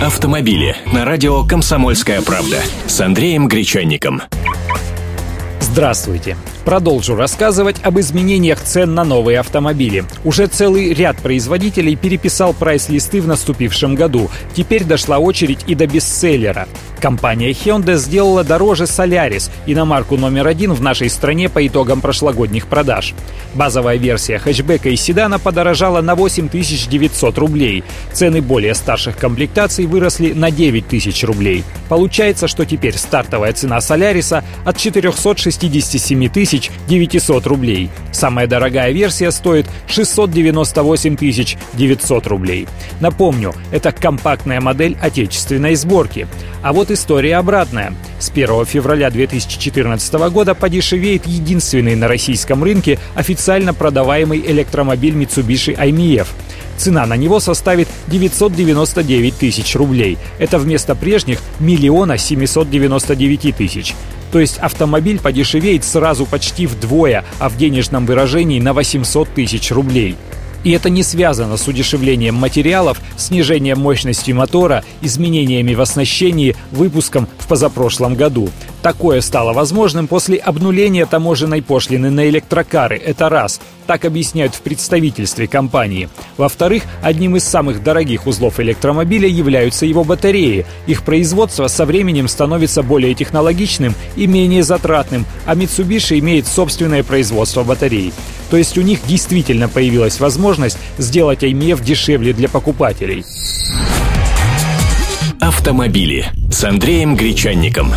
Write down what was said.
Автомобили на радио «Комсомольская правда» с Андреем Гречанником. Здравствуйте. Продолжу рассказывать об изменениях цен на новые автомобили. Уже целый ряд производителей переписал прайс-листы в наступившем году. Теперь дошла очередь и до бестселлера. Компания Hyundai сделала дороже Solaris, иномарку номер один в нашей стране по итогам прошлогодних продаж. Базовая версия хэтчбека и седана подорожала на 8900 рублей. Цены более старших комплектаций выросли на 9000 рублей. Получается, что теперь стартовая цена Соляриса от 467 тысяч 900 рублей. Самая дорогая версия стоит 698 900 рублей. Напомню, это компактная модель отечественной сборки. А вот история обратная. С 1 февраля 2014 года подешевеет единственный на российском рынке официально продаваемый электромобиль Mitsubishi IMF. Цена на него составит 999 тысяч рублей. Это вместо прежних миллиона 799 тысяч. То есть автомобиль подешевеет сразу почти вдвое, а в денежном выражении на 800 тысяч рублей. И это не связано с удешевлением материалов, снижением мощности мотора, изменениями в оснащении, выпуском в позапрошлом году. Такое стало возможным после обнуления таможенной пошлины на электрокары. Это раз. Так объясняют в представительстве компании. Во-вторых, одним из самых дорогих узлов электромобиля являются его батареи. Их производство со временем становится более технологичным и менее затратным, а Mitsubishi имеет собственное производство батарей. То есть у них действительно появилась возможность сделать IMF дешевле для покупателей. Автомобили с Андреем Гречанником.